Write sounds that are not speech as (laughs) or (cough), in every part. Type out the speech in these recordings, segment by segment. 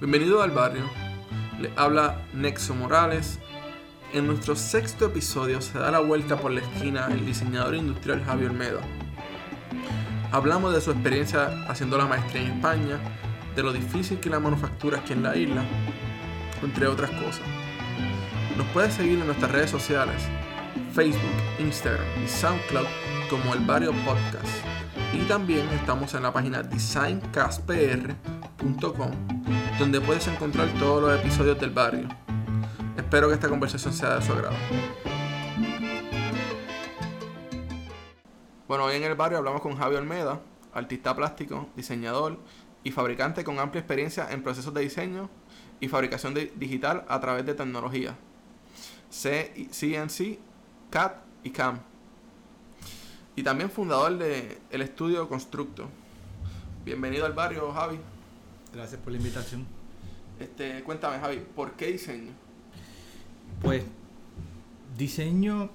Bienvenido al barrio. Le habla Nexo Morales. En nuestro sexto episodio se da la vuelta por la esquina el diseñador industrial Javier Olmedo. Hablamos de su experiencia haciendo la maestría en España, de lo difícil que la manufactura aquí en la isla, entre otras cosas. Nos puedes seguir en nuestras redes sociales, Facebook, Instagram y SoundCloud como El Barrio Podcast. Y también estamos en la página designcastpr.com donde puedes encontrar todos los episodios del barrio. Espero que esta conversación sea de su agrado. Bueno, hoy en el barrio hablamos con Javier Olmeda, artista plástico, diseñador y fabricante con amplia experiencia en procesos de diseño y fabricación digital a través de tecnología. CNC, CAD y CAM. Y también fundador del el estudio Constructo. Bienvenido al barrio, Javi. Gracias por la invitación. Este, cuéntame, Javi, ¿por qué diseño? Pues diseño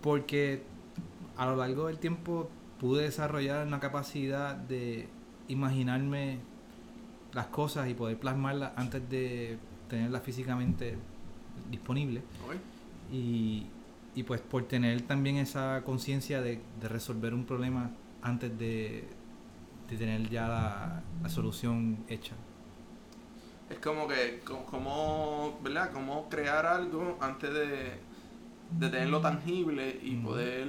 porque a lo largo del tiempo pude desarrollar una capacidad de imaginarme las cosas y poder plasmarlas antes de tenerlas físicamente disponibles. Y, y, pues por tener también esa conciencia de, de resolver un problema antes de, de tener ya la, solución hecha. Es como que, como, ¿verdad? Como crear algo antes de, de tenerlo tangible y poder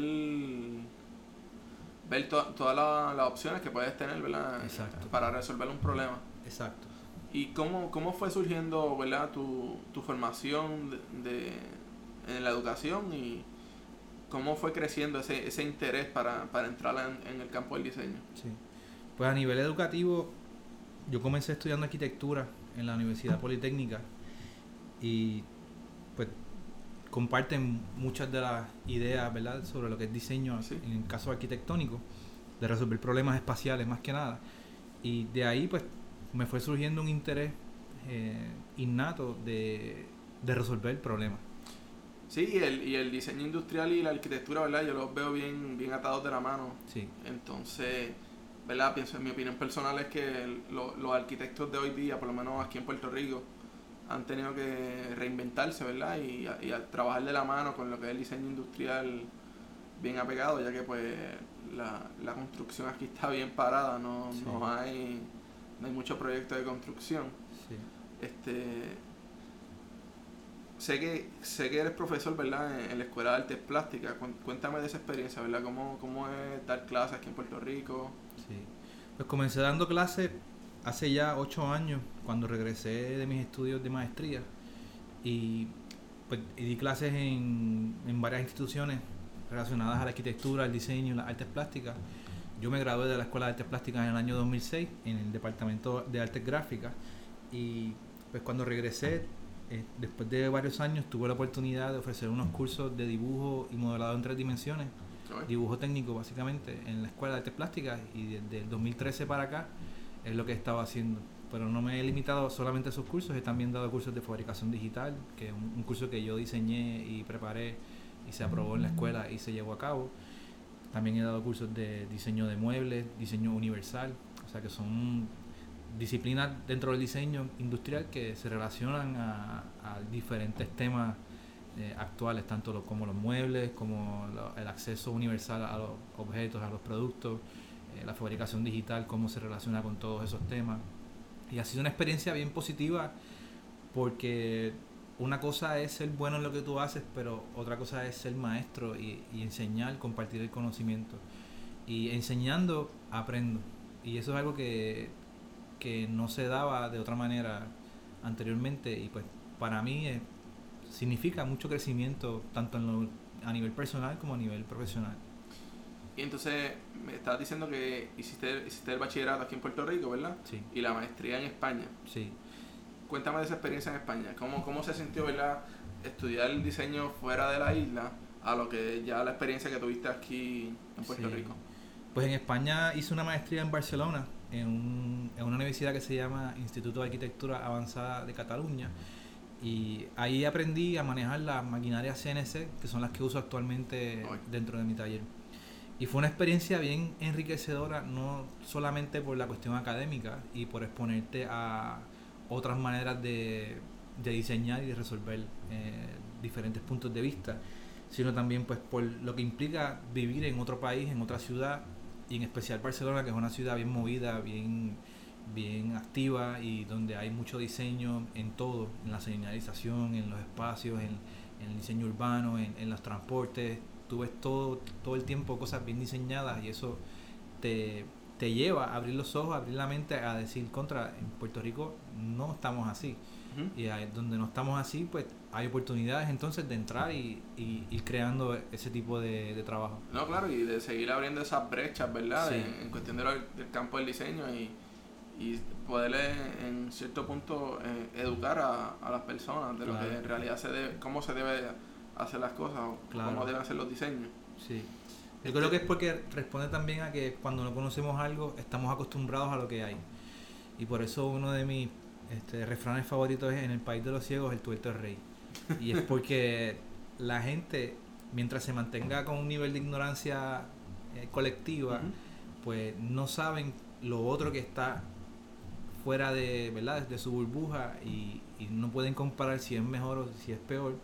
ver todas las opciones que puedes tener, ¿verdad? Exacto. Para resolver un problema. Exacto. ¿Y cómo, cómo fue surgiendo, ¿verdad? Tu, tu formación de, en la educación y cómo fue creciendo ese, ese interés para, para entrar en, en el campo del diseño? Sí. Pues a nivel educativo, yo comencé estudiando arquitectura en la Universidad Politécnica y pues comparten muchas de las ideas, ¿verdad?, sobre lo que es diseño en el caso arquitectónico, de resolver problemas espaciales más que nada. Y de ahí pues me fue surgiendo un interés eh, innato de, de resolver problemas. Sí, y el, y el diseño industrial y la arquitectura, ¿verdad? Yo los veo bien, bien atados de la mano. Sí. Entonces, ¿verdad? Pienso, en mi opinión personal es que los arquitectos de hoy día, por lo menos aquí en Puerto Rico, han tenido que reinventarse, ¿verdad? Y, y trabajar de la mano con lo que es el diseño industrial bien apegado, ya que pues la, la construcción aquí está bien parada, no, no, hay, no hay mucho proyecto de construcción. Sí. Este, sé que sé que eres profesor, ¿verdad? En, la Escuela de Artes Plásticas. Cuéntame de esa experiencia, ¿verdad? ¿Cómo, cómo es dar clases aquí en Puerto Rico? Sí. Pues comencé dando clases hace ya ocho años, cuando regresé de mis estudios de maestría. Y pues di clases en, en varias instituciones relacionadas a la arquitectura, el diseño y las artes plásticas. Yo me gradué de la Escuela de Artes Plásticas en el año 2006 en el Departamento de Artes Gráficas y pues cuando regresé eh, después de varios años tuve la oportunidad de ofrecer unos cursos de dibujo y modelado en tres dimensiones, dibujo técnico básicamente, en la Escuela de Artes Plásticas y desde el 2013 para acá es lo que he estado haciendo. Pero no me he limitado solamente a esos cursos, he también dado cursos de fabricación digital, que es un, curso que yo diseñé y preparé y se aprobó en la escuela y se llevó a cabo. También he dado cursos de diseño de muebles, diseño universal, o sea que son disciplinas dentro del diseño industrial que se relacionan a, diferentes temas eh, actuales, tanto como los muebles, como el acceso universal a los objetos, a los productos, eh, la fabricación digital, cómo se relaciona con todos esos temas. Y ha sido una experiencia bien positiva porque una cosa es ser bueno en lo que tú haces, pero otra cosa es ser maestro y, y enseñar, compartir el conocimiento. Y enseñando, aprendo. Y eso es algo que que no se daba de otra manera anteriormente y pues para mí eh, significa mucho crecimiento tanto en a nivel personal como a nivel profesional. Y entonces me estabas diciendo que hiciste, hiciste el bachillerato aquí en Puerto Rico, ¿verdad? Sí. Y la maestría en España. Sí. Cuéntame de esa experiencia en España. ¿Cómo, cómo se sintió, ¿verdad? Estudiar el diseño fuera de la isla a lo que ya la experiencia que tuviste aquí en Puerto Rico. Pues en España hice una maestría en Barcelona en, una universidad que se llama Instituto de Arquitectura Avanzada de Cataluña. Y ahí aprendí a manejar las maquinarias CNC, que son las que uso actualmente dentro de mi taller. Y fue una experiencia bien enriquecedora, no solamente por la cuestión académica y por exponerte a otras maneras de, de diseñar y de resolver eh, diferentes puntos de vista, sino también pues por lo que implica vivir en otro país, en otra ciudad, y en especial Barcelona, que es una ciudad bien movida, bien, bien activa y donde hay mucho diseño en todo, en la señalización, en los espacios, en, el diseño urbano, en, en, los transportes. Tú ves todo, todo el tiempo cosas bien diseñadas y eso te, te lleva a abrir los ojos, a abrir la mente, a decir contra, en Puerto Rico no estamos así. Uh -huh. Y ahí, donde no estamos así, pues hay oportunidades entonces de entrar y, y ir creando ese tipo de, de, trabajo. No, claro, y de seguir abriendo esas brechas, ¿verdad? Sí. En, en, cuestión de lo, del campo del diseño y, y poder en cierto punto eh, educar a, a, las personas de claro. lo que en realidad se debe, cómo se debe hacer las cosas o claro. cómo deben hacer los diseños. Sí. Yo creo que es porque responde también a que cuando no conocemos algo estamos acostumbrados a lo que hay. Y por eso uno de mis este, refranes favoritos es en el país de los ciegos el tuerto es rey. Y es porque (laughs) la gente, mientras se mantenga con un nivel de ignorancia eh, colectiva, uh -huh. pues no saben lo otro que está fuera de, ¿verdad? de su burbuja y, y, no pueden comparar si es mejor o si es peor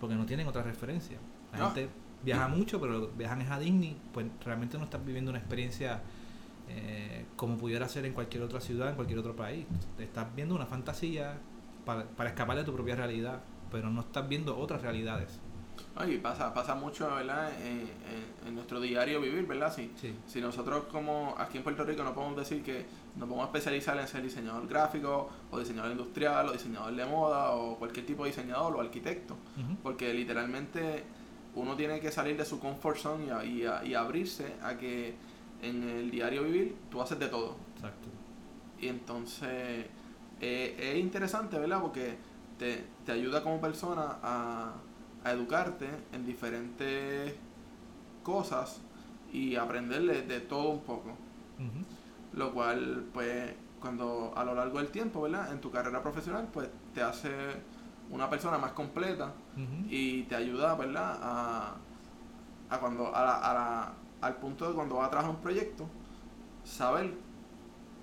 porque no tienen otra referencia. La no. gente viaja mucho, pero viajan es a Disney, pues realmente no estás viviendo una experiencia eh, como pudiera ser en cualquier otra ciudad, en cualquier otro país. Estás viendo una fantasía para, para escapar de tu propia realidad, pero no estás viendo otras realidades. Ay, pasa, pasa mucho, ¿verdad? En, en, en, nuestro diario vivir, ¿verdad? Si, sí. si nosotros como aquí en Puerto Rico no podemos decir que nos podemos especializar en ser diseñador gráfico o diseñador industrial o diseñador de moda o cualquier tipo de diseñador o arquitecto, uh -huh. porque literalmente uno tiene que salir de su comfort zone y, y, y, abrirse a que en el diario vivir tú haces de todo. Exacto. Y entonces eh, es interesante, ¿verdad? Porque te, te ayuda como persona a a educarte en diferentes cosas y aprenderle de todo un poco. Uh -huh. Lo cual, pues, cuando a lo largo del tiempo, ¿verdad? En tu carrera profesional, pues te hace una persona más completa uh -huh. y te ayuda, ¿verdad? A, a cuando, a la, a la, al punto de cuando vas a trabajar un proyecto, saber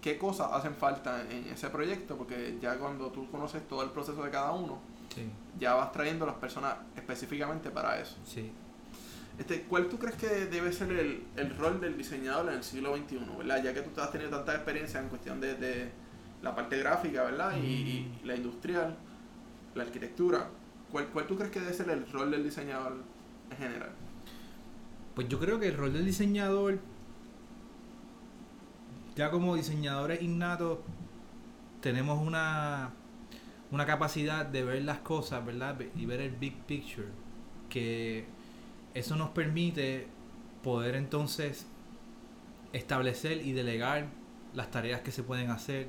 qué cosas hacen falta en ese proyecto, porque ya cuando tú conoces todo el proceso de cada uno, sí. ya vas trayendo a las personas específicamente para eso. Sí. Este, ¿Cuál tú crees que debe ser el, el, rol del diseñador en el siglo XXI, ¿verdad? Ya que tú has tenido tanta experiencia en cuestión de, de la parte gráfica, ¿verdad? Mm. Y, y, la industrial, la arquitectura. ¿Cuál, ¿Cuál tú crees que debe ser el rol del diseñador en general? Pues yo creo que el rol del diseñador, ya como diseñadores innatos, tenemos una una capacidad de ver las cosas, ¿verdad? Y ver el big picture, que eso nos permite poder entonces establecer y delegar las tareas que se pueden hacer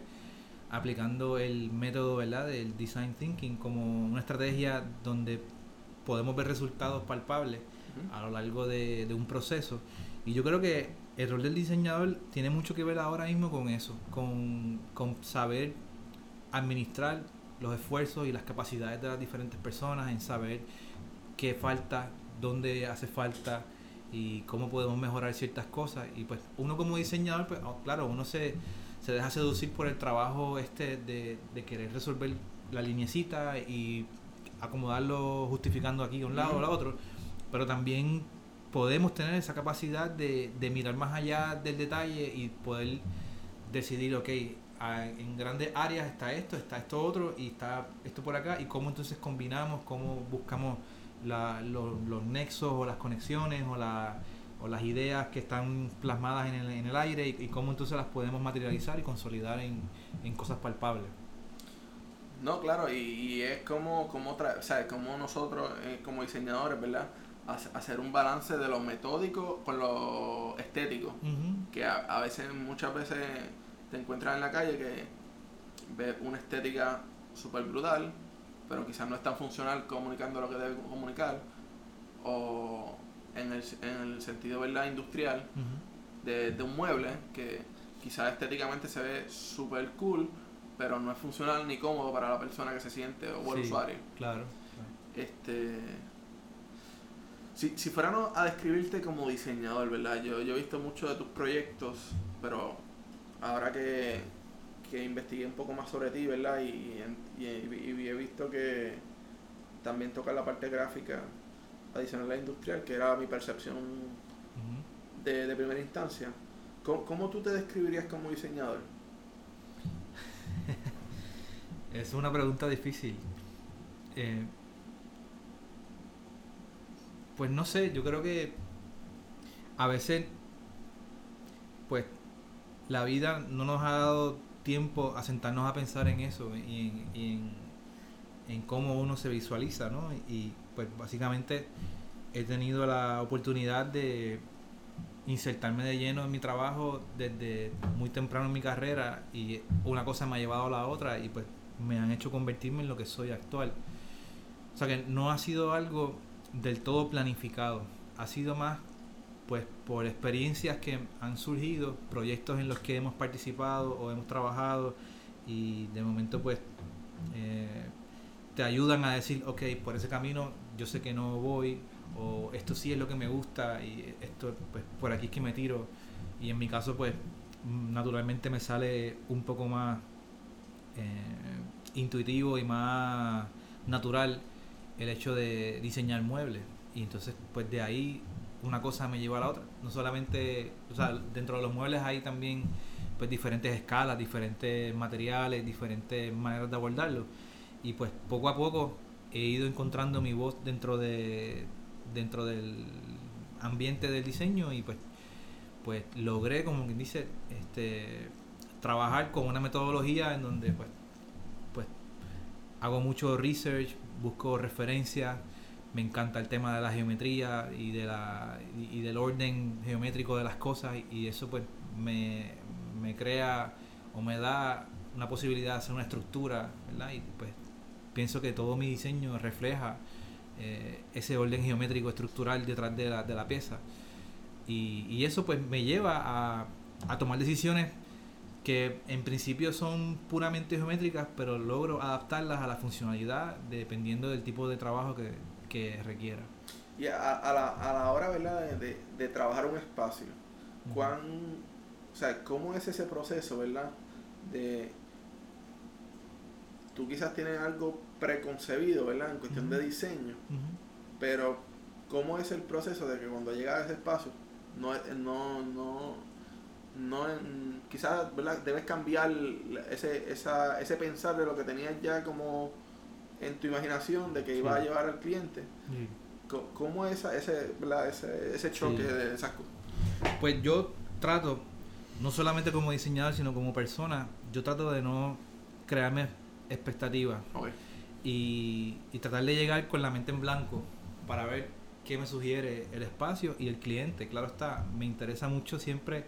aplicando el método, ¿verdad? Del design thinking como una estrategia donde podemos ver resultados palpables a lo largo de, de un proceso. Y yo creo que el rol del diseñador tiene mucho que ver ahora mismo con eso, con, con saber administrar los esfuerzos y las capacidades de las diferentes personas en saber qué falta, dónde hace falta y cómo podemos mejorar ciertas cosas. Y pues uno como diseñador, pues oh, claro, uno se, se deja seducir por el trabajo este de, de querer resolver la linecita y acomodarlo justificando aquí a un lado o a otro, pero también podemos tener esa capacidad de, de mirar más allá del detalle y poder decidir, ok, en grandes áreas está esto, está esto otro y está esto por acá y cómo entonces combinamos, cómo buscamos los, los, nexos o las conexiones o, la, o, las ideas que están plasmadas en el, en el aire y, cómo entonces las podemos materializar y consolidar en, en cosas palpables. No, claro, y, es como, como, o sea, como nosotros eh, como diseñadores, ¿verdad? Hacer un balance de lo metódico con lo estético, uh -huh. que a, a veces, muchas veces te encuentras en la calle que ves una estética súper brutal, pero quizás no es tan funcional comunicando lo que debe comunicar, o en el, en el sentido ¿verdad? industrial uh -huh. de, de, un mueble que quizás estéticamente se ve súper cool, pero no es funcional ni cómodo para la persona que se siente o el sí, usuario. Claro. Este, si, si fuéramos a describirte como diseñador, ¿verdad? Yo, yo he visto muchos de tus proyectos, pero ahora que, que investigué un poco más sobre ti, ¿verdad? Y, y, y, he visto que también toca la parte gráfica adicional a la industrial, que era mi percepción de, de, primera instancia. ¿Cómo, ¿Cómo, tú te describirías como diseñador? (laughs) es una pregunta difícil. Eh, pues no sé, yo creo que a veces, pues la vida no nos ha dado tiempo a sentarnos a pensar en eso y en, cómo uno se visualiza, ¿no? Y pues básicamente he tenido la oportunidad de insertarme de lleno en mi trabajo desde muy temprano en mi carrera y una cosa me ha llevado a la otra y pues me han hecho convertirme en lo que soy actual. O sea que no ha sido algo del todo planificado, ha sido más pues por experiencias que han surgido, proyectos en los que hemos participado o hemos trabajado y de momento pues eh, te ayudan a decir, ok, por ese camino yo sé que no voy o esto sí es lo que me gusta y esto pues por aquí es que me tiro. Y en mi caso pues naturalmente me sale un poco más eh, intuitivo y más natural el hecho de diseñar muebles y entonces pues de ahí una cosa me lleva a la otra. No solamente, o sea, dentro de los muebles hay también pues diferentes escalas, diferentes materiales, diferentes maneras de abordarlo. Y pues poco a poco he ido encontrando mi voz dentro de dentro del ambiente del diseño y pues pues logré como quien dice este trabajar con una metodología en donde pues pues hago mucho research, busco referencias me encanta el tema de la geometría y de la y, del orden geométrico de las cosas y eso pues me, crea o me da una posibilidad de hacer una estructura ¿verdad? y pues pienso que todo mi diseño refleja eh, ese orden geométrico estructural detrás de la, de la pieza y, y, eso pues me lleva a, a tomar decisiones que en principio son puramente geométricas pero logro adaptarlas a la funcionalidad dependiendo del tipo de trabajo que, que requiera. Y a, a, la, a la, hora ¿verdad? De, de, trabajar un espacio, ¿cuán, o sea, ¿cómo es ese proceso, verdad? De, tú quizás tienes algo preconcebido, ¿verdad? En cuestión de diseño, pero ¿cómo es el proceso de que cuando llegas a ese espacio, no, no, no, no quizás, ¿verdad? Debes cambiar ese, esa, ese pensar de lo que tenías ya como en tu imaginación de que iba a llevar al cliente. ¿Cómo es ese, ese, ese choque de esas cosas? Pues yo trato, no solamente como diseñador, sino como persona, yo trato de no crearme expectativas y, y tratar de llegar con la mente en blanco para ver qué me sugiere el espacio y el cliente. Claro está, me interesa mucho siempre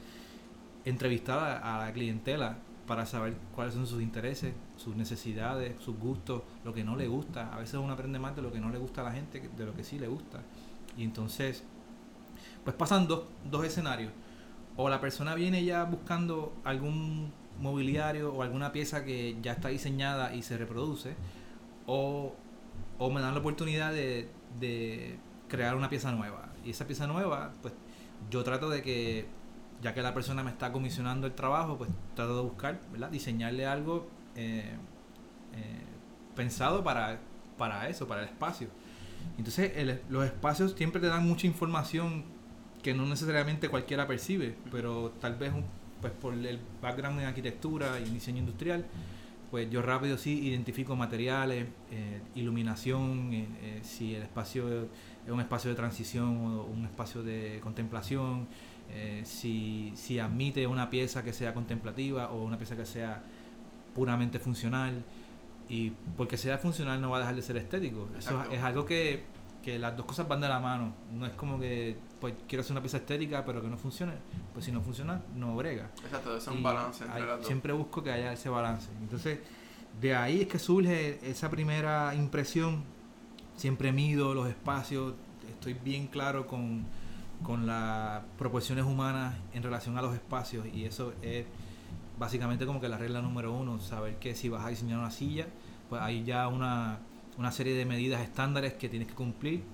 entrevistar a la clientela para saber cuáles son sus intereses, sus necesidades, sus gustos, lo que no le gusta. A veces uno aprende más de lo que no le gusta a la gente que de lo que sí le gusta. Y entonces, pues pasan dos, dos escenarios. O la persona viene ya buscando algún mobiliario o alguna pieza que ya está diseñada y se reproduce, o, o me dan la oportunidad de, de crear una pieza nueva. Y esa pieza nueva, pues yo trato de que ya que la persona me está comisionando el trabajo, pues trato de buscar. Diseñarle algo eh, eh, pensado para, para eso, para el espacio. Entonces, los espacios siempre te dan mucha información que no necesariamente cualquiera percibe, pero tal vez pues por el background en arquitectura y diseño industrial, pues yo rápido sí identifico materiales, eh, iluminación, si el espacio es un espacio de transición o un espacio de contemplación, eh, si, si admite una pieza que sea contemplativa o una pieza que sea puramente funcional. Y porque sea funcional no va a dejar de ser estético. Eso es algo que, que las dos cosas van de la mano. No es como que pues quiero hacer una pieza estética pero que no funcione. Pues si no funciona, no brega. Exacto, es un balance entre las dos. Siempre busco que haya ese balance. Entonces, de ahí es que surge esa primera impresión. Siempre mido los espacios, estoy bien claro con con las proporciones humanas en relación a los espacios y eso es básicamente como que la regla número uno, saber que si vas a diseñar una silla, pues hay ya una, una serie de medidas estándares que tienes que cumplir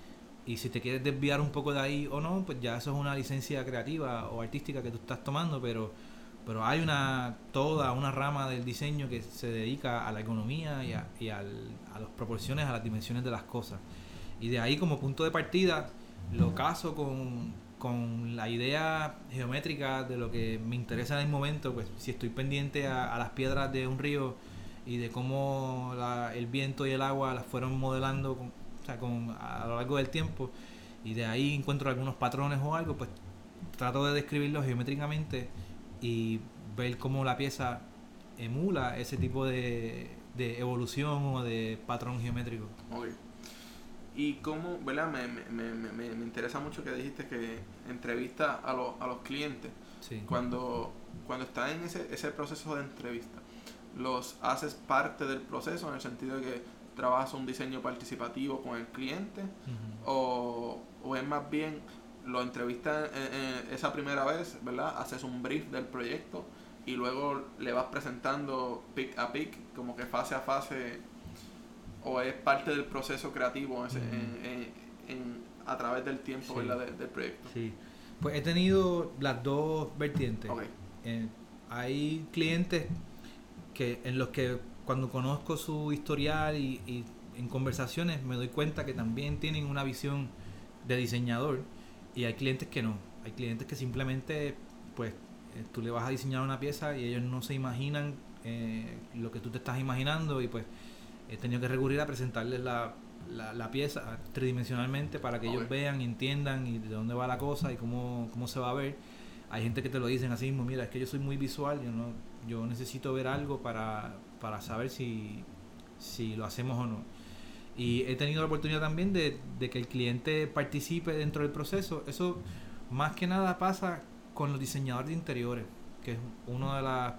y si te quieres desviar un poco de ahí o no, pues ya eso es una licencia creativa o artística que tú estás tomando, pero pero hay una toda una rama del diseño que se dedica a la economía y a, y al, a las proporciones, a las dimensiones de las cosas. Y de ahí como punto de partida lo caso con, con la idea geométrica de lo que me interesa en el momento, pues si estoy pendiente a, las piedras de un río y de cómo la, el viento y el agua las fueron modelando con, o sea, con, a lo largo del tiempo y de ahí encuentro algunos patrones o algo, pues trato de describirlos geométricamente y ver cómo la pieza emula ese tipo de, de evolución o de patrón geométrico. Y cómo, ¿verdad? Me, me, me, me, interesa mucho que dijiste que entrevista a, los a los clientes. Sí. Cuando, cuando estás en ese, ese proceso de entrevista, ¿los haces parte del proceso en el sentido de que trabajas un diseño participativo con el cliente? O, o es más bien lo entrevistas en- en esa primera vez, ¿verdad? Haces un brief del proyecto y luego le vas presentando pick a pick, como que fase a fase, o es parte del proceso creativo en- en- a través del tiempo, Sí. de- del proyecto. Sí. Pues he tenido las dos vertientes. Eh, hay clientes que en los que cuando conozco su historial y, y en conversaciones me doy cuenta que también tienen una visión de diseñador y hay clientes que no. Hay clientes que simplemente pues eh, tú le vas a diseñar una pieza y ellos no se imaginan eh, lo que tú te estás imaginando y pues he tenido que recurrir a presentarles la, la, la pieza tridimensionalmente para que ellos vean y entiendan y de dónde va la cosa y cómo, cómo se va a ver. Hay gente que te lo dicen así mismo, mira, es que yo soy muy visual, yo no yo necesito ver algo para, para saber si, si lo hacemos o no. Y he tenido la oportunidad también de, de que el cliente participe dentro del proceso. Eso más que nada pasa con los diseñadores de interiores, que es uno de, las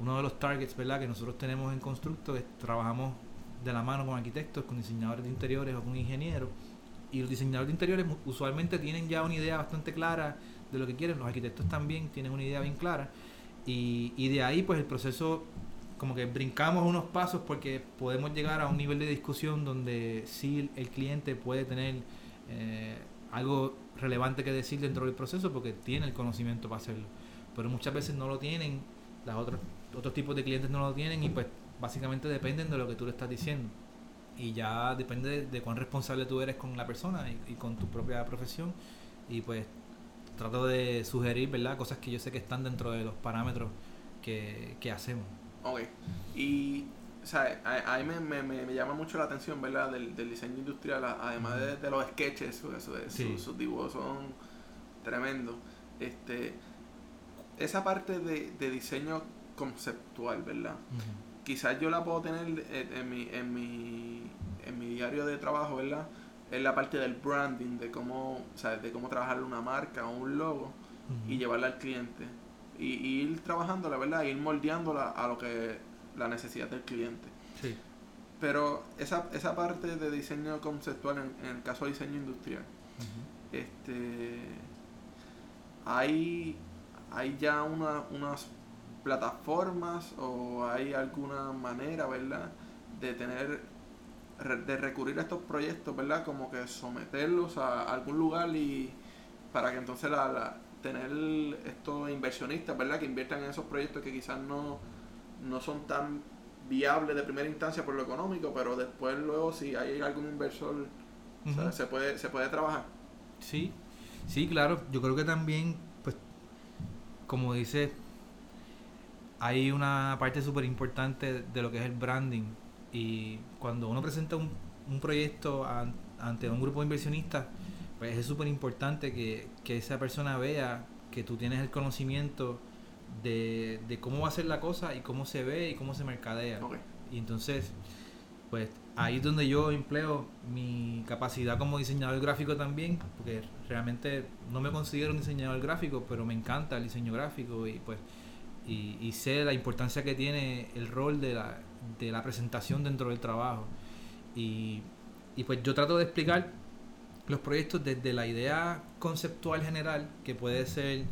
uno de los targets ¿verdad? que nosotros tenemos en Constructo, que trabajamos de la mano con arquitectos, con diseñadores de interiores o con ingenieros. Y los diseñadores de interiores usualmente tienen ya una idea bastante clara de lo que quieren, los arquitectos también tienen una idea bien clara. Y, y de ahí pues el proceso como que brincamos unos pasos porque podemos llegar a un nivel de discusión donde sí el cliente puede tener eh, algo relevante que decir dentro del proceso porque tiene el conocimiento para hacerlo. Pero muchas veces no lo tienen, las otras, otros tipos de clientes no lo tienen y pues básicamente dependen de lo que tú le estás diciendo. Y ya depende de, de cuán responsable tú eres con la persona y, y con tu propia profesión. Y pues trato de sugerir, ¿verdad? Cosas que yo sé que están dentro de los parámetros que, que hacemos. ok. Y, o sea, a, a mí me, me, me- llama mucho la atención, ¿verdad? Del, del diseño industrial, además de, de los sketches, Sí. sus, sus dibujos son tremendos. Este, esa parte de, de diseño conceptual, ¿verdad? Quizás yo la puedo tener en, en mi, en, mi, en mi diario de trabajo, ¿verdad? Es la parte del branding, de cómo, o sea, de cómo trabajar una marca o un logo y llevarla al cliente. Y, y ir trabajándola, ¿verdad? Ir moldeándola a lo que la necesidad del cliente. Sí. Pero esa, esa parte de diseño conceptual, en, en el caso de diseño industrial, este hay, hay ya una, unas plataformas o hay alguna manera, ¿verdad? De tener, de recurrir a estos proyectos, ¿verdad? Como que someterlos a algún lugar y para que entonces la, la- tener estos inversionistas, ¿verdad? Que inviertan en esos proyectos que quizás no, no son tan viables de primera instancia por lo económico, pero después luego si hay algún inversor, se puede, se puede trabajar. Sí, sí, claro. Yo creo que también, pues, como dice, hay una parte súper importante de lo que es el branding. Y cuando uno presenta un, un proyecto an- ante un grupo de inversionistas, pues es súper importante que, que esa persona vea que tú tienes el conocimiento de, de cómo va a ser la cosa y cómo se ve y cómo se mercadea. Y entonces, pues ahí es donde yo empleo mi capacidad como diseñador gráfico también, porque realmente no me considero un diseñador gráfico, pero me encanta el diseño gráfico y pues y, y sé la importancia que tiene el rol de la, de la presentación dentro del trabajo. Y, y pues yo trato de explicar los proyectos desde la idea conceptual general, que puede ser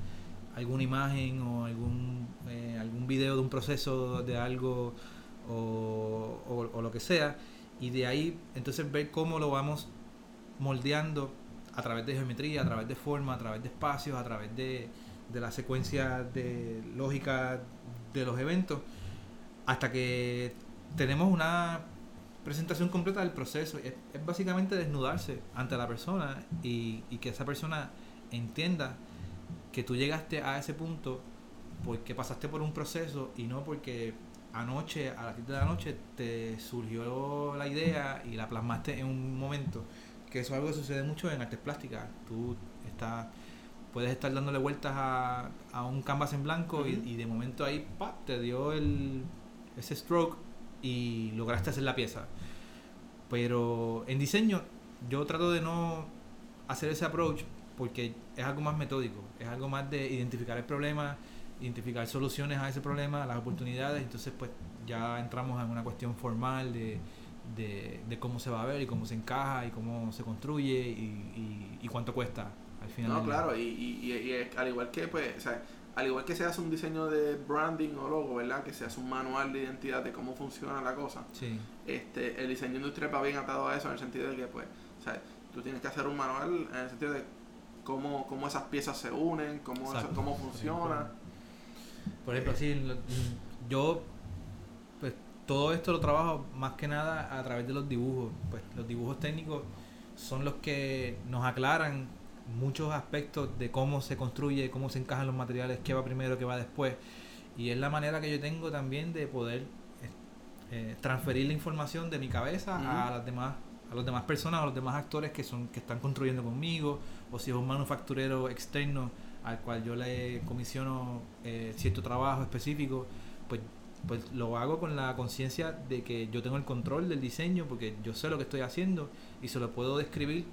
alguna imagen o algún, eh, algún video de un proceso de algo o, o- o lo que sea, y de ahí entonces ver cómo lo vamos moldeando a través de geometría, a través de forma, a través de espacios, a través de, de la secuencia de lógica de los eventos, hasta que tenemos una presentación completa del proceso. Es, básicamente desnudarse ante la persona y, y, que esa persona entienda que tú llegaste a ese punto porque pasaste por un proceso y no porque anoche, a las 7 de la noche, te surgió la idea y la plasmaste en un momento. Que eso es algo que sucede mucho en artes plásticas. Tú estás, puedes estar dándole vueltas a, a un canvas en blanco y, y, de momento ahí ¡pap! te dio el, ese stroke y lograste hacer la pieza. Pero en diseño yo trato de no hacer ese approach porque es algo más metódico, es algo más de identificar el problema, identificar soluciones a ese problema, las oportunidades, entonces pues ya entramos en una cuestión formal de, de, cómo se va a ver y cómo se encaja y cómo se construye y, y, cuánto cuesta al final. No, claro, y, y, al igual que pues, o sea, al igual que se hace un diseño de branding o logo, ¿verdad? Que se hace un manual de identidad de cómo funciona la cosa. Sí. Este, el diseño industrial va bien atado a eso en el sentido de que pues, o sea, tú tienes que hacer un manual en el sentido de cómo, cómo esas piezas se unen, cómo, cómo funciona. Por ejemplo, sí, yo pues todo esto lo trabajo más que nada a través de los dibujos. Pues los dibujos técnicos son los que nos aclaran muchos aspectos de cómo se construye, cómo se encajan los materiales, qué va primero, qué va después. Y es la manera que yo tengo también de poder eh, transferir la información de mi cabeza a las demás a las demás personas, a los demás actores que son que están construyendo conmigo, o si es un manufacturero externo al cual yo le comisiono eh, cierto trabajo específico, pues, pues lo hago con la conciencia de que yo tengo el control del diseño, porque yo sé lo que estoy haciendo y se lo puedo describir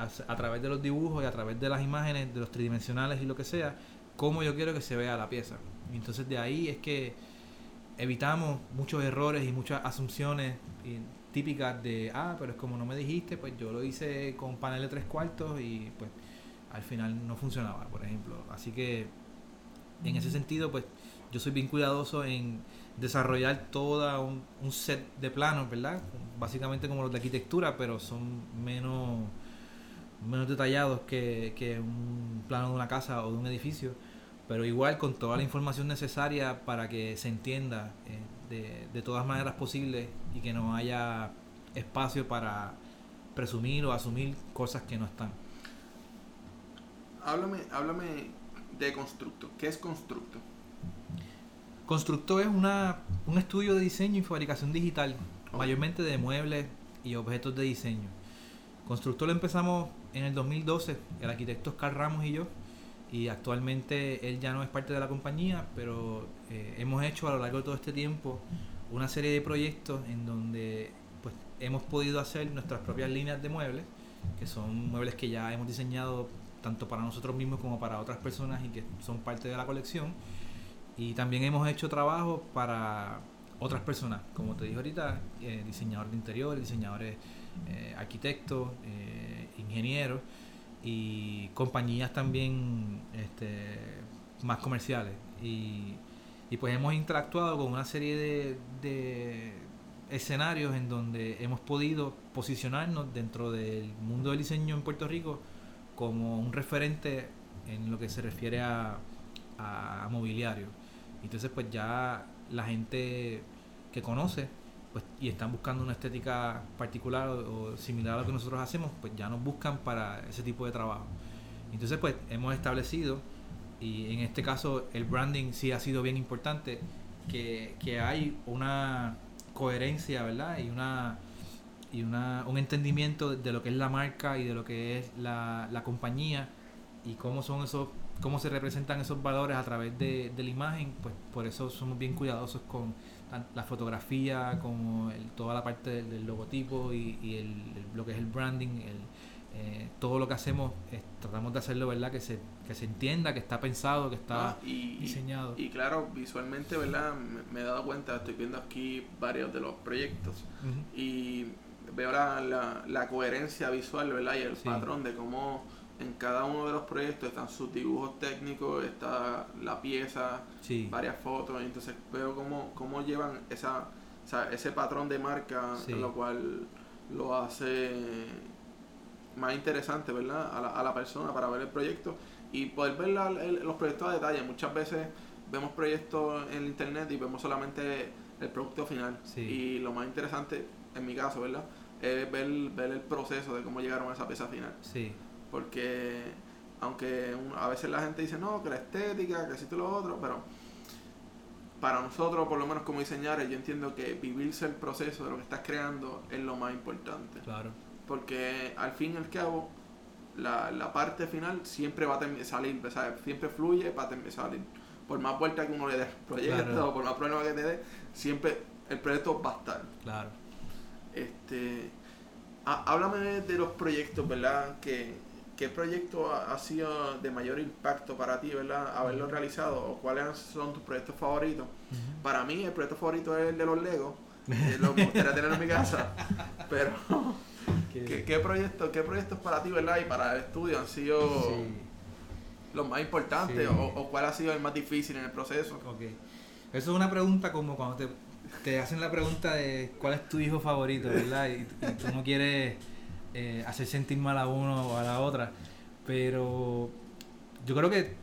a, través de los dibujos y a través de las imágenes, de los tridimensionales y lo que sea, cómo yo quiero que se vea la pieza. Y entonces de ahí es que evitamos muchos errores y muchas asunciones típicas de, ah, pero es como no me dijiste, pues yo lo hice con panel de tres cuartos y pues al final no funcionaba, por ejemplo. Así que en ese sentido, pues yo soy bien cuidadoso en desarrollar todo un, un, set de planos, ¿verdad? Básicamente como los de arquitectura, pero son menos, menos detallados que, que un plano de una casa o de un edificio, pero igual con toda la información necesaria para que se entienda eh, de, de todas maneras posibles y que no haya espacio para presumir o asumir cosas que no están háblame, háblame de Constructo. ¿Qué es Constructo? Constructo es una, un estudio de diseño y fabricación digital, mayormente de muebles y objetos de diseño. Constructo lo empezamos en el 2012, el arquitecto Oscar Ramos y yo, y actualmente él ya no es parte de la compañía, pero eh, hemos hecho a lo largo de todo este tiempo una serie de proyectos en donde pues, hemos podido hacer nuestras propias líneas de muebles, que son muebles que ya hemos diseñado tanto para nosotros mismos como para otras personas y que son parte de la colección. Y también hemos hecho trabajo para otras personas, como te dije ahorita, eh, diseñadores de interiores, diseñadores eh, arquitectos, eh, ingenieros y compañías también este, más comerciales. Y, pues hemos interactuado con una serie de, escenarios en donde hemos podido posicionarnos dentro del mundo del diseño en Puerto Rico como un referente en lo que se refiere a, a, mobiliario. Entonces pues ya la gente que conoce pues, y están buscando una estética particular o, similar a lo que nosotros hacemos, pues ya nos buscan para ese tipo de trabajo. Entonces pues hemos establecido, y en este caso el branding sí ha sido bien importante, que, que hay una coherencia, ¿verdad? Y una y una, un entendimiento de lo que es la marca y de lo que es la, la compañía y cómo son esos cómo se representan esos valores a través de, de la imagen pues por eso somos bien cuidadosos con la fotografía como toda la parte del, logotipo y, y el, lo que es el branding el, eh, todo lo que hacemos tratamos de hacerlo verdad que se que se entienda que está pensado que está ah, y, diseñado. y, claro visualmente verdad me, he dado cuenta estoy viendo aquí varios de los proyectos y veo la, la, coherencia visual, ¿verdad? Y el patrón de cómo en cada uno de los proyectos están sus dibujos técnicos, está la pieza, varias fotos, entonces veo cómo, cómo llevan esa, ese patrón de marca, lo cual lo hace más interesante, ¿verdad? A la, a la persona para ver el proyecto y poder ver la- el- los proyectos a detalle. Muchas veces vemos proyectos en internet y vemos solamente el producto final. Sí. Y lo más interesante, en mi caso, ¿verdad? Es ver, ver el proceso de cómo llegaron a esa pieza final. Sí, Porque aunque un- a veces la gente dice, no, que la estética, que esto y lo otro, pero para nosotros, por lo menos como diseñadores, yo entiendo que vivirse el proceso de lo que estás creando es lo más importante. claro. Porque al fin y al cabo, la, la parte final siempre va a salir, o sea, siempre fluye para salir. Por más vuelta que uno le dé al proyecto, Claro. por más problemas que te dé, siempre el proyecto va a estar. Claro. Este, há- háblame de, los proyectos, ¿verdad? ¿Qué, qué proyecto ha, ha sido de mayor impacto para ti, ¿verdad? Haberlo realizado o cuáles son tus proyectos favoritos. Para mí el proyecto favorito es el de los Legos. (laughs) eh, lo gustaría tener en mi casa. Pero, (laughs) ¿qué, qué proyectos qué proyectos para ti, ¿verdad? Y para el estudio han sido Sí. los más importantes Sí. o, o cuál ha sido el más difícil en el proceso? Ok. Eso es una pregunta como cuando te, te hacen la pregunta de cuál es tu hijo favorito, ¿verdad? Y, y tú no quieres eh, hacer sentir mal a uno o a la otra. Pero yo creo que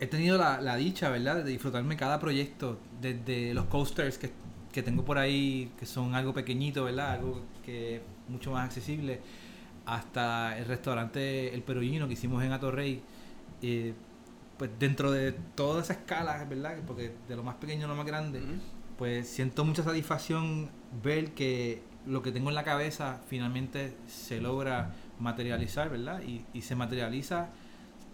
he tenido la, la dicha, ¿verdad? De disfrutarme cada proyecto. Desde los coasters que, que tengo por ahí, que son algo pequeñito, ¿verdad? Algo que es mucho más accesible. Hasta el restaurante El Perullino que hicimos en Atorrey. Eh, pues dentro de toda esa escala, ¿verdad? Porque de lo más pequeño a lo más grande, pues siento mucha satisfacción ver que lo que tengo en la cabeza finalmente se logra materializar, ¿verdad? Y, y se materializa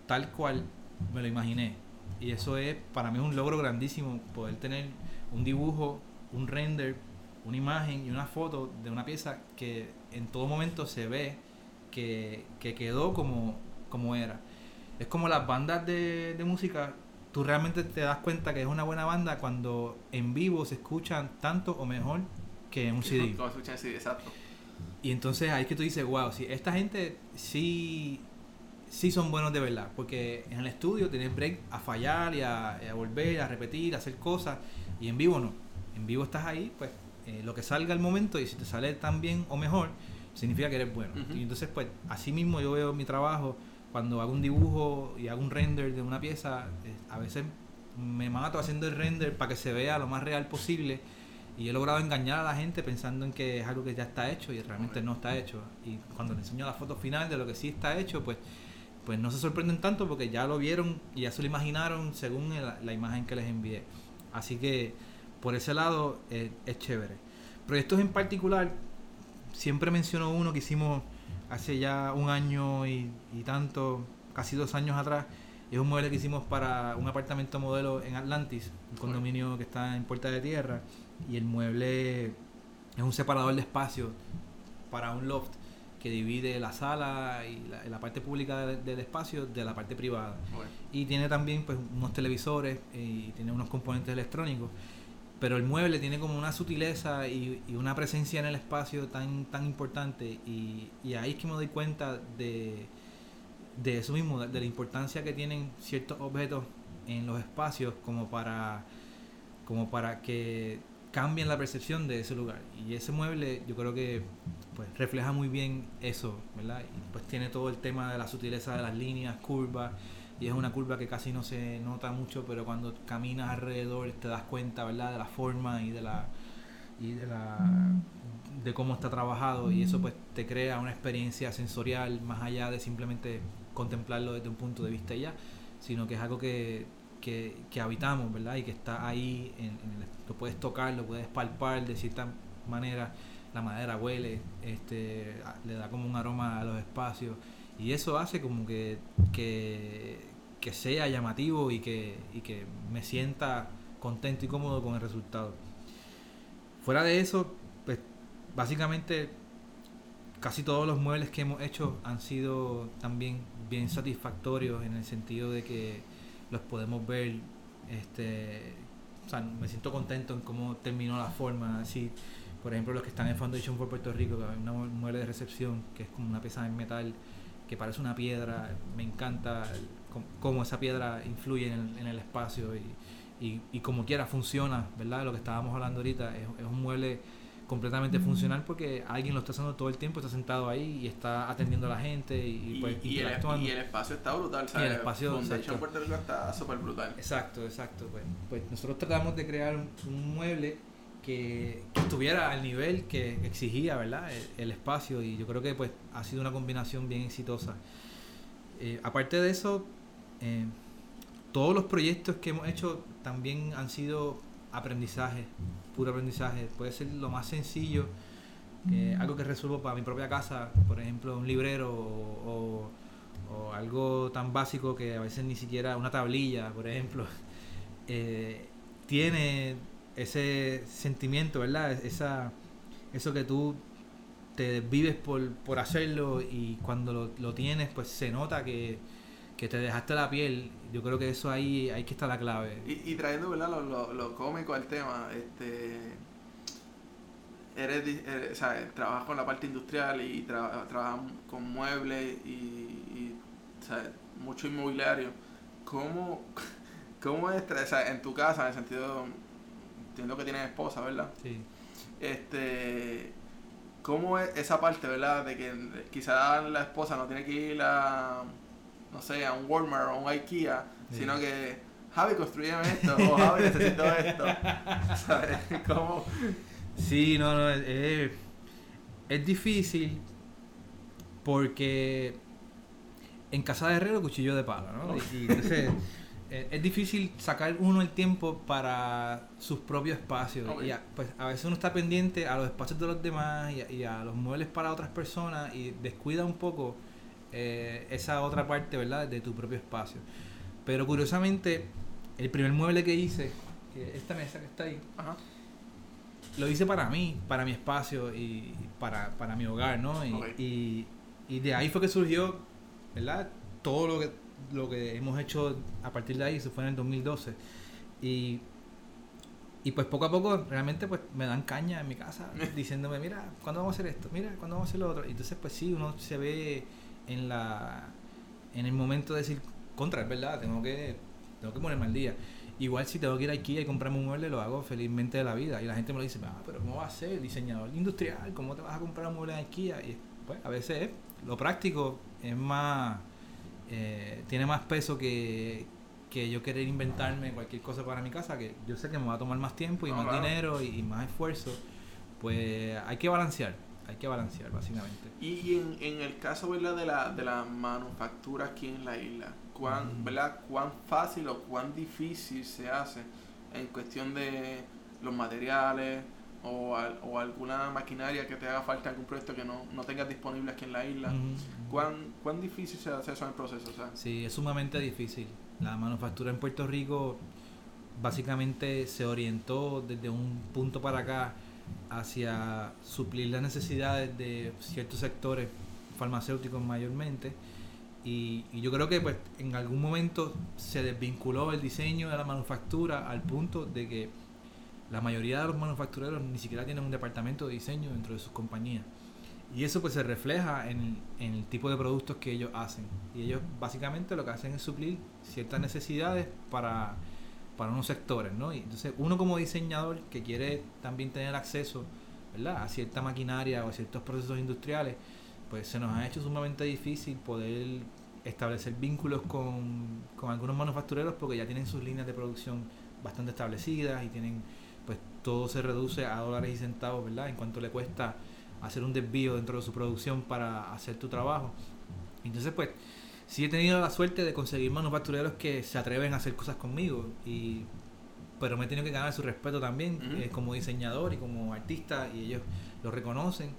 tal cual me lo imaginé. Y eso es, para mí un logro grandísimo, poder tener un dibujo, un render, una imagen y una foto de una pieza que en todo momento se ve que, que quedó como, como era. Es como las bandas de, de música, tú realmente te das cuenta que es una buena banda cuando en vivo se escuchan tanto o mejor que un CD. Exacto. Y entonces ahí es que tú dices, wow, si esta gente sí, sí son buenos de verdad, porque en el estudio tienes break a fallar y a, volver, a repetir, a hacer cosas, y en vivo no. En vivo estás ahí, pues eh, lo que salga al momento, y si te sale tan bien o mejor, significa que eres bueno. Y entonces, pues así mismo yo veo mi trabajo, cuando hago un dibujo y hago un render de una pieza, eh, a veces me mato haciendo el render para que se vea lo más real posible y he logrado engañar a la gente pensando en que es algo que ya está hecho y realmente no está hecho. Y cuando le enseño la foto final de lo que sí está hecho, pues, pues no se sorprenden tanto porque ya lo vieron y ya se lo imaginaron según la imagen que les envié. Así que por ese lado eh, es chévere. Proyectos en particular, siempre menciono uno que hicimos hace ya un año y, y tanto, casi dos años atrás. Es un mueble que hicimos para un apartamento modelo en Atlantis, un condominio que está en Puerta de Tierra. Y el mueble es un separador de espacio para un loft que divide la sala y la, la parte pública de- del espacio de la parte privada. Bueno. Y tiene también pues, unos televisores y tiene unos componentes electrónicos. Pero el mueble tiene como una sutileza y, y una presencia en el espacio tan, tan importante. Y, y ahí es que me doy cuenta de, de eso mismo, de, de la importancia que tienen ciertos objetos en los espacios como para, como para que cambien la percepción de ese lugar. Y ese mueble yo creo que pues, refleja muy bien eso, ¿verdad? Y pues tiene todo el tema de la sutileza de las líneas, curvas, y es una curva que casi no se nota mucho, pero cuando caminas alrededor te das cuenta, ¿verdad? De la forma y de la y de la de cómo está trabajado y eso pues te crea una experiencia sensorial más allá de simplemente contemplarlo desde un punto de vista ya, sino que es algo que, que, que habitamos, ¿verdad? Y que está ahí, en, en el- lo puedes tocar, lo puedes palpar de cierta manera, la madera huele, este, le da como un aroma a los espacios y eso hace como que, que, que sea llamativo y que, y que me sienta contento y cómodo con el resultado. Fuera de eso, pues básicamente casi todos los muebles que hemos hecho han sido también bien satisfactorios en el sentido de que los podemos ver este o sea, me siento contento en cómo terminó la forma así. Por ejemplo los que están en Foundation for Puerto Rico que hay una mu- mueble de recepción que es como una pieza en metal que parece una piedra me encanta cómo esa piedra influye en el, en el espacio y, y, y como quiera funciona verdad lo que estábamos hablando ahorita es, es un mueble completamente funcional porque alguien lo está haciendo todo el tiempo, está sentado ahí y está atendiendo a la gente y, Y, pues, y el, y el espacio está brutal, Y ¿sabes? el espacio, Foundation. Puerto Rico está súper brutal. Exacto, exacto. Pues, pues nosotros tratamos de crear un, un mueble que, que estuviera al nivel que exigía, ¿verdad? El, el espacio y yo creo que pues ha sido una combinación bien exitosa. Eh, aparte de eso, eh, todos los proyectos que hemos hecho también han sido aprendizaje, puro aprendizaje. Puede ser lo más sencillo, eh, algo que resuelvo para mi propia casa, por ejemplo, un librero o, o- o algo tan básico que a veces ni siquiera una tablilla, por ejemplo, (laughs) eh, tiene ese sentimiento, ¿verdad? Esa, eso que tú te vives por, por hacerlo y cuando lo, lo tienes, pues se nota que, que te dejaste la piel. Yo creo que eso ahí, ahí que está la clave. Y, y trayendo ¿verdad? Lo, lo, lo cómico al tema, este eres, eres- o sea, trabajas con la parte industrial y tra- trabajas con muebles y, y, o sea, mucho inmobiliario. ¿Cómo, (laughs) cómo es sea, en tu casa, en el sentido, entiendo que tienes esposa, ¿verdad? Sí. Este, ¿cómo es esa parte, verdad? De que quizás la esposa no tiene que ir a, no sé, a un Walmart o a un IKEA, Sí. sino que, Javi, construyeme esto, o Javi, necesito esto. (laughs) ¿Sabes? ¿Cómo? Sí, no, no, es, es difícil porque en casa de herrero cuchillo de palo, ¿no? Y, entonces eh, es difícil sacar uno el tiempo para sus propios espacios. Y a, pues a veces uno está pendiente a los espacios de los demás y a, y a los muebles para otras personas y descuida un poco eh, esa otra parte, ¿verdad? De tu propio espacio. Pero curiosamente, el primer mueble que hice, que esta mesa que está ahí, Ajá. lo hice para mí, para mi espacio y para, para mi hogar, ¿no? Y, Ok. y, y de ahí fue que surgió, ¿verdad? Todo lo que, lo que hemos hecho a partir de ahí, eso fue en el 2012. Y, y pues poco a poco realmente pues me dan caña en mi casa (laughs) diciéndome, mira, ¿cuándo vamos a hacer esto? Mira, ¿cuándo vamos a hacer lo otro? Y entonces pues sí, uno se ve en la en el momento de decir, contra, es verdad, tengo que, tengo que ponerme al día. Igual si tengo que ir a IKEA y comprarme un mueble, lo hago felizmente de la vida. Y la gente me lo dice, ah, pero ¿cómo va a ser? Diseñador industrial, ¿cómo te vas a comprar un mueble en IKEA? Y pues a veces es- lo práctico es más, eh, tiene más peso que, que yo querer inventarme cualquier cosa para mi casa, que yo sé que me va a tomar más tiempo y No, más claro. dinero y, y más esfuerzo. Pues hay que balancear, hay que balancear básicamente. Y, en, en el caso, ¿verdad? De la, de la manufactura aquí en la isla, ¿cuán. ¿verdad? ¿Cuán fácil o cuán difícil se hace en cuestión de los materiales o, al- o alguna maquinaria que te haga falta en algún proyecto que no, no tengas disponible aquí en la isla? ¿Cuán, ¿Cuán difícil se hace eso en el proceso? O sea, Sí, es sumamente difícil. La manufactura en Puerto Rico básicamente se orientó desde un punto para acá hacia suplir las necesidades de ciertos sectores farmacéuticos mayormente. Y, yo creo que pues en algún momento se desvinculó el diseño de la manufactura al punto de que la mayoría de los manufactureros ni siquiera tienen un departamento de diseño dentro de sus compañías. Y eso pues se refleja en el tipo de productos que ellos hacen. Y ellos básicamente lo que hacen es suplir ciertas necesidades para, para unos sectores, ¿no? Y entonces uno como diseñador que quiere también tener acceso, ¿verdad? A cierta maquinaria o a ciertos procesos industriales, pues se nos ha hecho sumamente difícil poder establecer vínculos con, con algunos manufactureros porque ya tienen sus líneas de producción bastante establecidas y tienen, pues todo se reduce a dólares y centavos, ¿verdad? En cuanto le cuesta hacer un desvío dentro de su producción para hacer tu trabajo. Entonces, pues, sí he tenido la suerte de conseguir manufactureros que se atreven a hacer cosas conmigo, y, pero me he tenido que ganar su respeto también Ujú. eh, como diseñador y como artista, y ellos lo reconocen.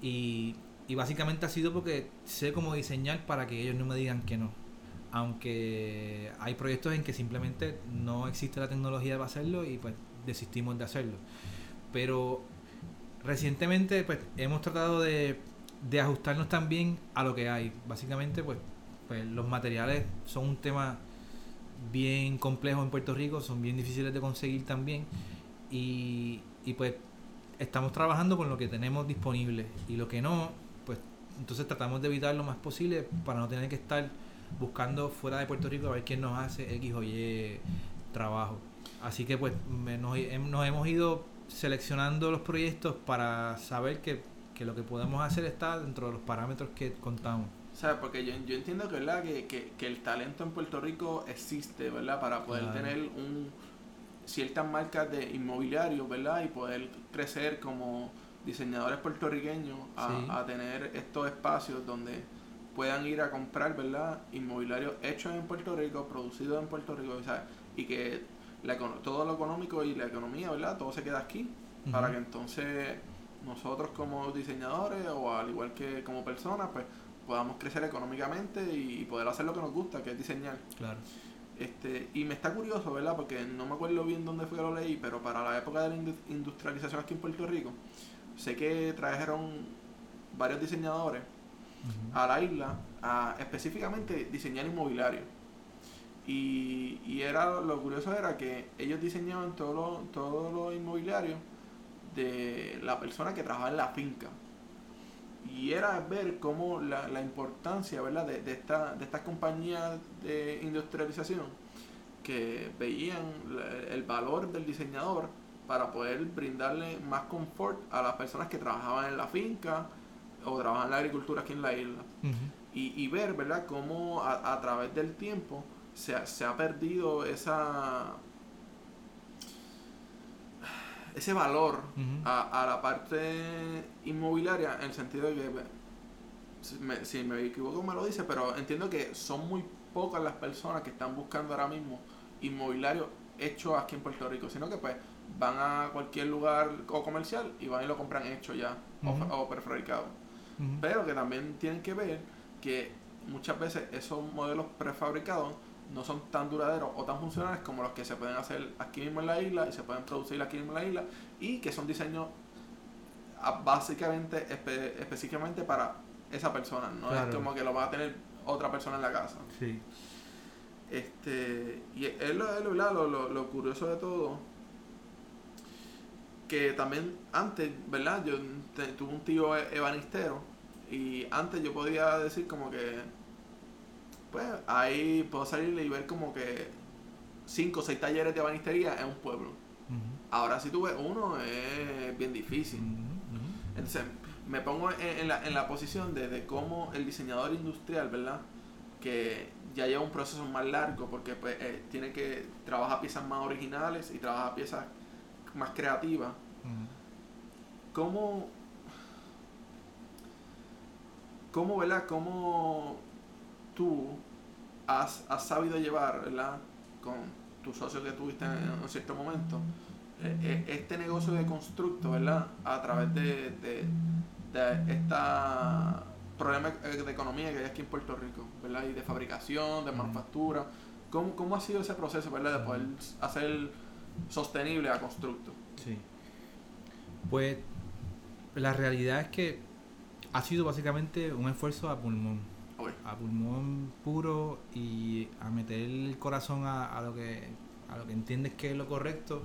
Y, y básicamente ha sido porque sé cómo diseñar para que ellos no me digan que no. Aunque hay proyectos en que simplemente no existe la tecnología para hacerlo y pues desistimos de hacerlo. Pero recientemente pues hemos tratado de, de ajustarnos también a lo que hay. Básicamente pues, pues los materiales son un tema bien complejo en Puerto Rico, son bien difíciles de conseguir también y, y pues estamos trabajando con lo que tenemos disponible y lo que no, pues entonces tratamos de evitar lo más posible para no tener que estar buscando fuera de Puerto Rico a ver quién nos hace X o Y trabajo. Así que pues me- nos, nos hemos ido seleccionando los proyectos para saber que, que lo que podemos hacer está dentro de los parámetros que contamos. ¿Sabes? Porque yo, yo entiendo que, ¿verdad? Que, que, que el talento en Puerto Rico existe, ¿verdad? Para poder Claro. tener un ciertas marcas de inmobiliario, ¿verdad? Y poder crecer como diseñadores puertorriqueños a, Sí. a tener estos espacios donde puedan ir a comprar, ¿verdad? Inmobiliario hechos en Puerto Rico, producidos en Puerto Rico, ¿sabes? Y que la todo lo económico y la economía, ¿verdad? Todo se queda aquí para que entonces nosotros como diseñadores o al igual que como personas, pues podamos crecer económicamente y poder hacer lo que nos gusta, que es diseñar. Claro. Este, y me está curioso, ¿verdad? Porque no me acuerdo bien dónde fue que lo leí, pero para la época de la indu- industrialización aquí en Puerto Rico, sé que trajeron varios diseñadores a la isla a específicamente diseñar inmobiliario. Y, y era lo curioso era que ellos diseñaban todo lo, todo lo inmobiliario de la persona que trabajaba en la finca. Y era ver cómo la, la importancia ¿verdad? De, de, esta, de estas compañías de industrialización que veían el valor del diseñador para poder brindarle más confort a las personas que trabajaban en la finca o trabajaban en la agricultura aquí en la isla y, y ver, ¿verdad?, cómo a, a través del tiempo se se ha perdido esa ese valor a, a la parte inmobiliaria en el sentido de que si me, si me equivoco me lo dice pero entiendo que son muy pocas las personas que están buscando ahora mismo inmobiliario hecho aquí en Puerto Rico sino que pues van a cualquier lugar o comercial y van y lo compran hecho ya o Ujú. fa- o prefabricado. Pero que también tienen que ver que muchas veces esos modelos prefabricados no son tan duraderos o tan funcionales como los que se pueden hacer aquí mismo en la isla y se pueden producir aquí mismo en la isla y que son diseños ah, básicamente espe- específicamente para esa persona, no Claro. es como que lo va a tener otra persona en la casa. Sí. Este, y es lo, es lo, lo, curioso de todo. Que también antes, ¿verdad? Yo te- tuve un tío e- ebanistero. Y antes yo podía decir como que. Pues ahí puedo salir y ver como que. Cinco o seis talleres de ebanistería en un pueblo. Ahora si tú ves uno es bien difícil. Entonces, me pongo en, en la, en la posición de, de cómo el diseñador industrial, ¿verdad? Que ya lleva un proceso más largo porque pues, eh, tiene que trabajar piezas más originales y trabaja piezas más creativas. Ujú. ¿Cómo, cómo, ¿verdad? ¿Cómo tú has, has sabido llevar, ¿verdad? Con tu socio que tuviste en, en un cierto momento, eh, eh, este negocio de constructo, ¿verdad? A través de, de, de esta problema de economía que hay aquí en Puerto Rico, ¿verdad? Y de fabricación, de manufactura. ¿Cómo, ¿Cómo ha sido ese proceso, ¿verdad? De poder hacer sostenible a constructo. Sí. Pues la realidad es que ha sido básicamente un esfuerzo a pulmón. A pulmón puro y a meter el corazón a, lo que a lo que entiendes que es lo correcto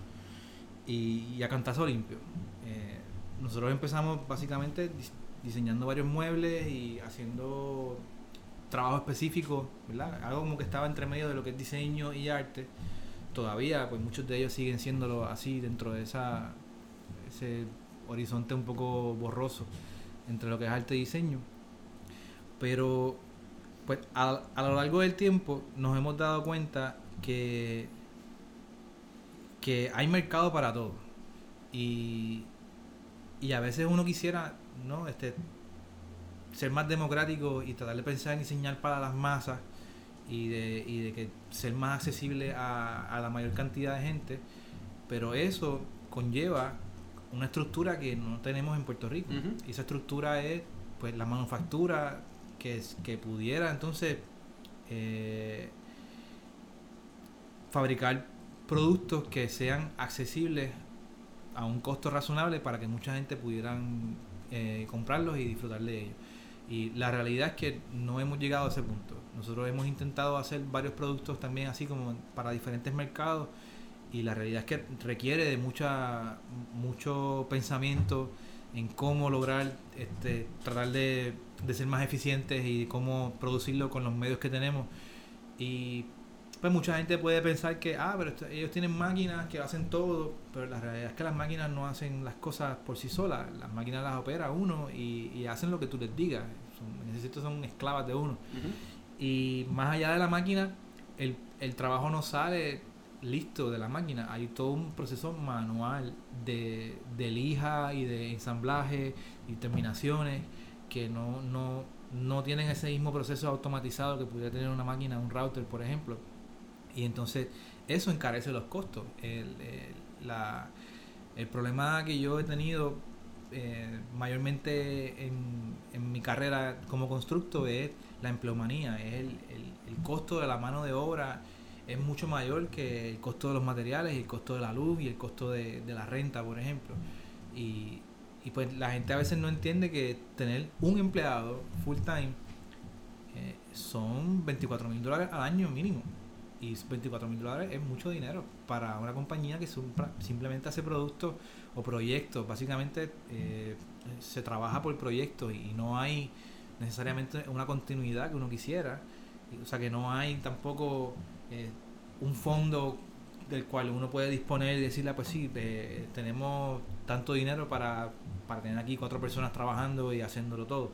y, y a cantazo limpio. Eh, nosotros empezamos básicamente dis- diseñando varios muebles y haciendo trabajo específico, ¿verdad? Algo como que estaba entre medio de lo que es diseño y arte. Todavía, pues muchos de ellos siguen siéndolo así dentro de esa ese horizonte un poco borroso entre lo que es arte y diseño. Pero pues a, a lo largo del tiempo nos hemos dado cuenta que que hay mercado para todo. Y, y a veces uno quisiera, ¿no? Este ser más democrático y tratar de pensar en diseñar para las masas y de, y de que ser más accesible a, a la mayor cantidad de gente, pero eso conlleva una estructura que no tenemos en Puerto Rico. Y esa estructura es pues la manufactura que, que pudiera entonces eh, fabricar productos que sean accesibles a un costo razonable para que mucha gente pudieran eh, comprarlos y disfrutar de ellos. Y la realidad es que no hemos llegado a ese punto. Nosotros hemos intentado hacer varios productos también así como para diferentes mercados y la realidad es que requiere de mucha mucho pensamiento en cómo lograr este tratar de, de ser más eficientes y cómo producirlo con los medios que tenemos. Y pues mucha gente puede pensar que, ah, pero ellos tienen máquinas que hacen todo, pero la realidad es que las máquinas no hacen las cosas por sí solas, las máquinas las opera uno y, hacen lo que tú les digas, son, son esclavas de uno. Y más allá de la máquina, el, el trabajo no sale listo de la máquina, hay todo un proceso manual de, de lija y de ensamblaje y terminaciones que no, no, no tienen ese mismo proceso automatizado que pudiera tener una máquina, un router, por ejemplo. Y entonces eso encarece los costos. El, la, el problema que yo he tenido eh, mayormente en, en, mi carrera como constructo es la empleomanía, es el, el, costo de la mano de obra es mucho mayor que el costo de los materiales, el costo de la luz y el costo de, de la renta, por ejemplo. Y, y, pues la gente a veces no entiende que tener un empleado full time eh, son 24 mil dólares al año mínimo y 24 mil dólares es mucho dinero para una compañía que simplemente hace productos o proyectos. Básicamente eh, se trabaja por proyectos y no hay necesariamente una continuidad que uno quisiera. O sea que no hay tampoco eh, un fondo del cual uno puede disponer y decirle, pues sí, tenemos tanto dinero para, para tener aquí cuatro personas trabajando y haciéndolo todo.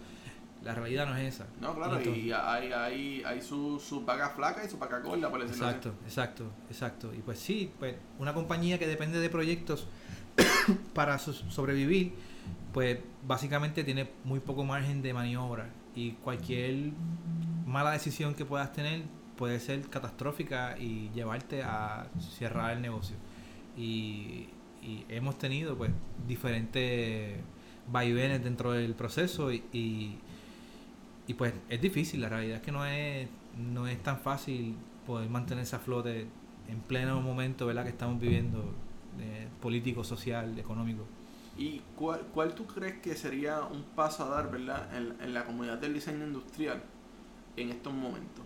La realidad no es esa. No, claro, y, hay, hay, hay su, su vaca flaca y su vaca gorda, por decirlo Exacto, exacto, exacto. Y pues sí, pues una compañía que depende de proyectos (coughs) para sobrevivir, pues básicamente tiene muy poco margen de maniobra y cualquier mala decisión que puedas tener puede ser catastrófica y llevarte a cerrar el negocio. Y, y hemos tenido pues diferentes vaivenes dentro del proceso y y pues es difícil, la realidad es que no es, no es tan fácil poder mantenerse a flote en pleno momento ¿verdad? que estamos viviendo político, social, económico. ¿Y cuál, cuál tú crees que sería un paso a dar ¿verdad? En, en la comunidad del diseño industrial en estos momentos?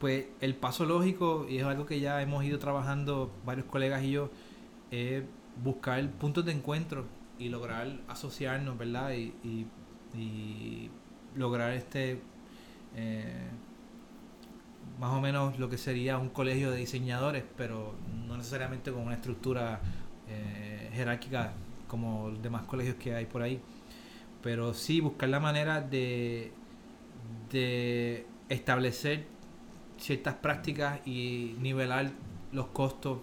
Pues el paso lógico, y es algo que ya hemos ido trabajando varios colegas y yo, es buscar puntos de encuentro y lograr asociarnos, ¿verdad? Y, y, y lograr este eh, más o menos lo que sería un colegio de diseñadores, pero no necesariamente con una estructura eh, jerárquica como los demás colegios que hay por ahí. Pero sí buscar la manera de, de establecer ciertas prácticas y nivelar los costos.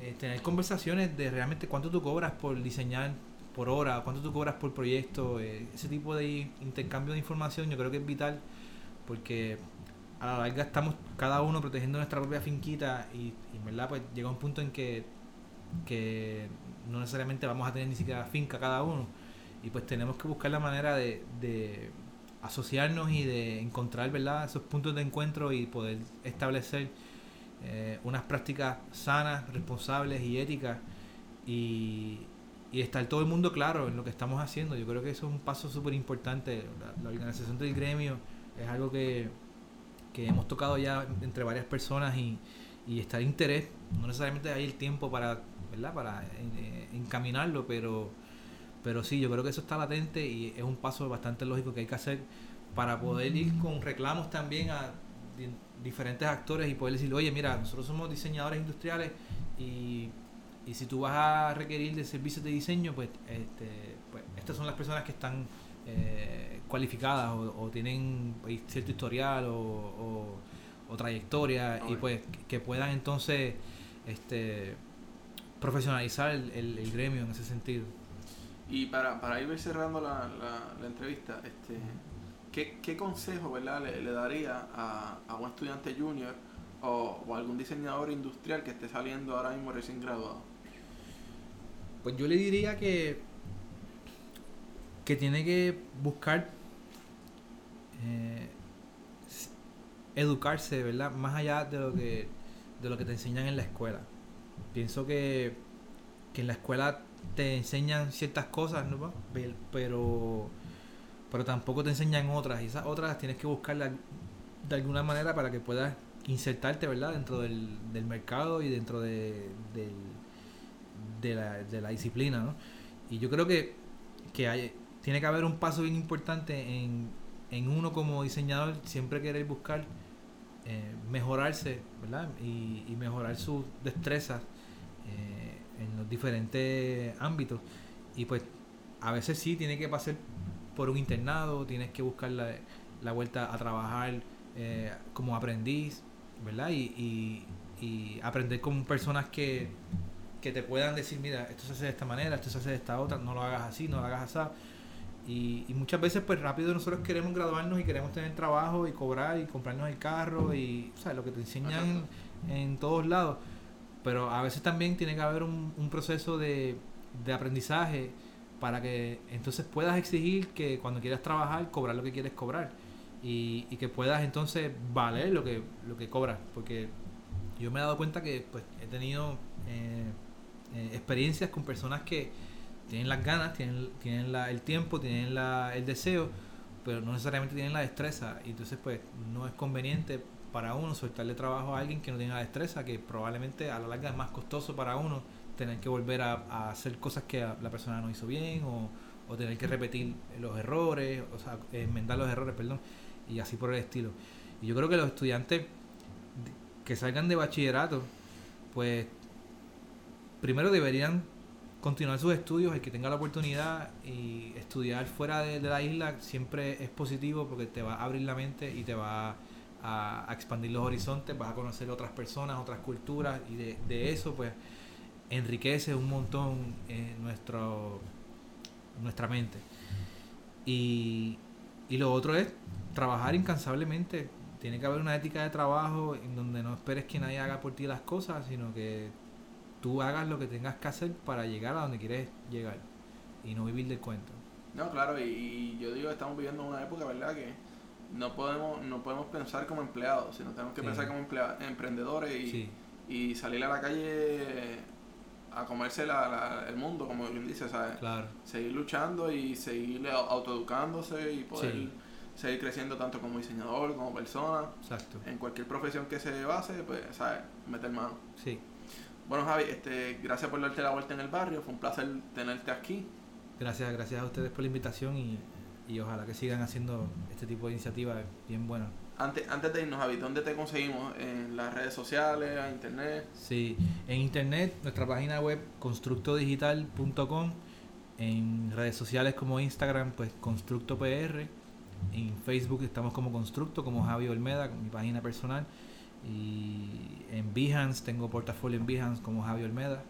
Eh, tener conversaciones de realmente cuánto tú cobras por diseñar por hora, cuánto tú cobras por proyecto, eh, ese tipo de intercambio de información yo creo que es vital porque a la larga estamos cada uno protegiendo nuestra propia finquita y, y verdad pues llega un punto en que, que no necesariamente vamos a tener ni siquiera finca cada uno y pues tenemos que buscar la manera de, de asociarnos y de encontrar verdad esos puntos de encuentro y poder establecer eh, unas prácticas sanas, responsables y éticas y, estar todo el mundo claro en lo que estamos haciendo. Yo creo que eso es un paso súper importante. La, organización del gremio es algo que, que, hemos tocado ya entre varias personas y, y está de interés. No necesariamente hay el tiempo para, ¿verdad? para eh, encaminarlo, pero, pero sí, yo creo que eso está latente y es un paso bastante lógico que hay que hacer para poder ir con reclamos también a diferentes actores y poder decir, oye, mira, nosotros somos diseñadores industriales y y si tú vas a requerir de servicios de diseño, pues, este, pues estas son las personas que están eh, cualificadas o, tienen pues, cierto historial o, trayectoria y pues que puedan entonces este, profesionalizar el, gremio en ese sentido. Y para, para ir cerrando la, la, entrevista, este, ¿qué, qué consejo ¿verdad? Le, daría a, a un estudiante junior o, o algún diseñador industrial que esté saliendo ahora mismo recién graduado? Pues yo le diría que que tiene que buscar eh, educarse, ¿verdad? Más allá de lo que de lo que te enseñan en la escuela. Pienso que, que en la escuela te enseñan ciertas cosas, ¿no? Pero pero tampoco te enseñan otras y esas otras tienes que buscarlas de alguna manera para que puedas insertarte, ¿verdad? Dentro del, del mercado y dentro de, del de la, de la disciplina, ¿no? Y yo creo que, que hay, tiene que haber un paso bien importante en, en uno como diseñador, siempre querer buscar eh, mejorarse, ¿verdad? Y, y mejorar sus destrezas eh, en los diferentes ámbitos. Y pues a veces sí tiene que pasar por un internado, tienes que buscar la, la vuelta a trabajar eh, como aprendiz, ¿verdad? Y, y, y aprender con personas que, que te puedan decir, mira, esto se hace de esta manera, esto se hace de esta otra, no lo hagas así, no lo hagas así. Y, y muchas veces, pues rápido nosotros queremos graduarnos y queremos tener trabajo y cobrar y comprarnos el carro y, o sea, lo que te enseñan en todos lados. Pero a veces también tiene que haber un, proceso de, de aprendizaje para que entonces puedas exigir que cuando quieras trabajar, cobrar lo que quieres cobrar. Y, y que puedas entonces valer lo que, lo que cobras. Porque yo me he dado cuenta que pues, he tenido eh, eh, experiencias con personas que tienen las ganas, tienen, tienen la, el tiempo, tienen la, el deseo, pero no necesariamente tienen la destreza. Y entonces, pues, no es conveniente para uno soltarle trabajo a alguien que no tiene la destreza, que probablemente a la larga es más costoso para uno tener que volver a, a hacer cosas que la persona no hizo bien o, o, tener que repetir los errores, o sea, enmendar los errores, perdón, y así por el estilo. Y yo creo que los estudiantes que salgan de bachillerato, pues primero deberían continuar sus estudios, el que tenga la oportunidad y estudiar fuera de, de la isla siempre es positivo porque te va a abrir la mente y te va a, expandir los horizontes, vas a conocer otras personas, otras culturas y de, de eso pues enriquece un montón eh, nuestro, nuestra mente. Y, y lo otro es trabajar incansablemente. Tiene que haber una ética de trabajo en donde no esperes que nadie haga por ti las cosas, sino que tú hagas lo que tengas que hacer para llegar a donde quieres llegar y no vivir del cuento. No, claro, y, y yo digo estamos viviendo una época, ¿verdad? Que no podemos no podemos pensar como empleados, sino tenemos que Sí. pensar como emplea- emprendedores y, Sí, y salir a la calle a comerse la- la- el mundo, como bien dice, ¿sabes? claro. Seguir luchando y seguir au- autoeducándose y poder Sí. seguir creciendo tanto como diseñador, como persona. Exacto. En cualquier profesión que se base, pues, ¿sabes? Meter mano. Sí. Bueno, Javi, este, gracias por darte la vuelta en el barrio. Fue un placer tenerte aquí. Gracias, gracias a ustedes por la invitación y, y ojalá que sigan haciendo este tipo de iniciativas bien buenas. Antes, antes de irnos, Javi, ¿dónde te conseguimos? ¿En las redes sociales, en internet? Sí, en internet, nuestra página web constructodigital.com, en redes sociales como Instagram, pues ConstructoPR, en Facebook estamos como Constructo, como Javi Olmeda, mi página personal, y en Behance tengo portafolio en Behance como Javi Olmeda,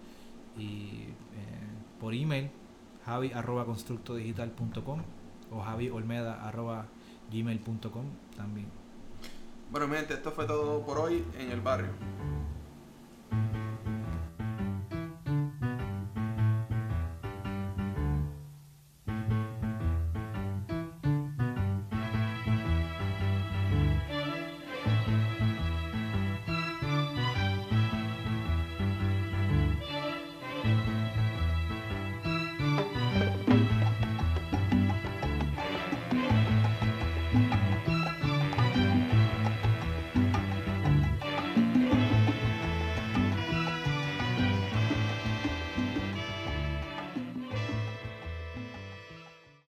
y eh, por email javi arroba constructodigital.com o javiolmeda.gmail.com también. Bueno, gente, esto fue todo por hoy en el barrio.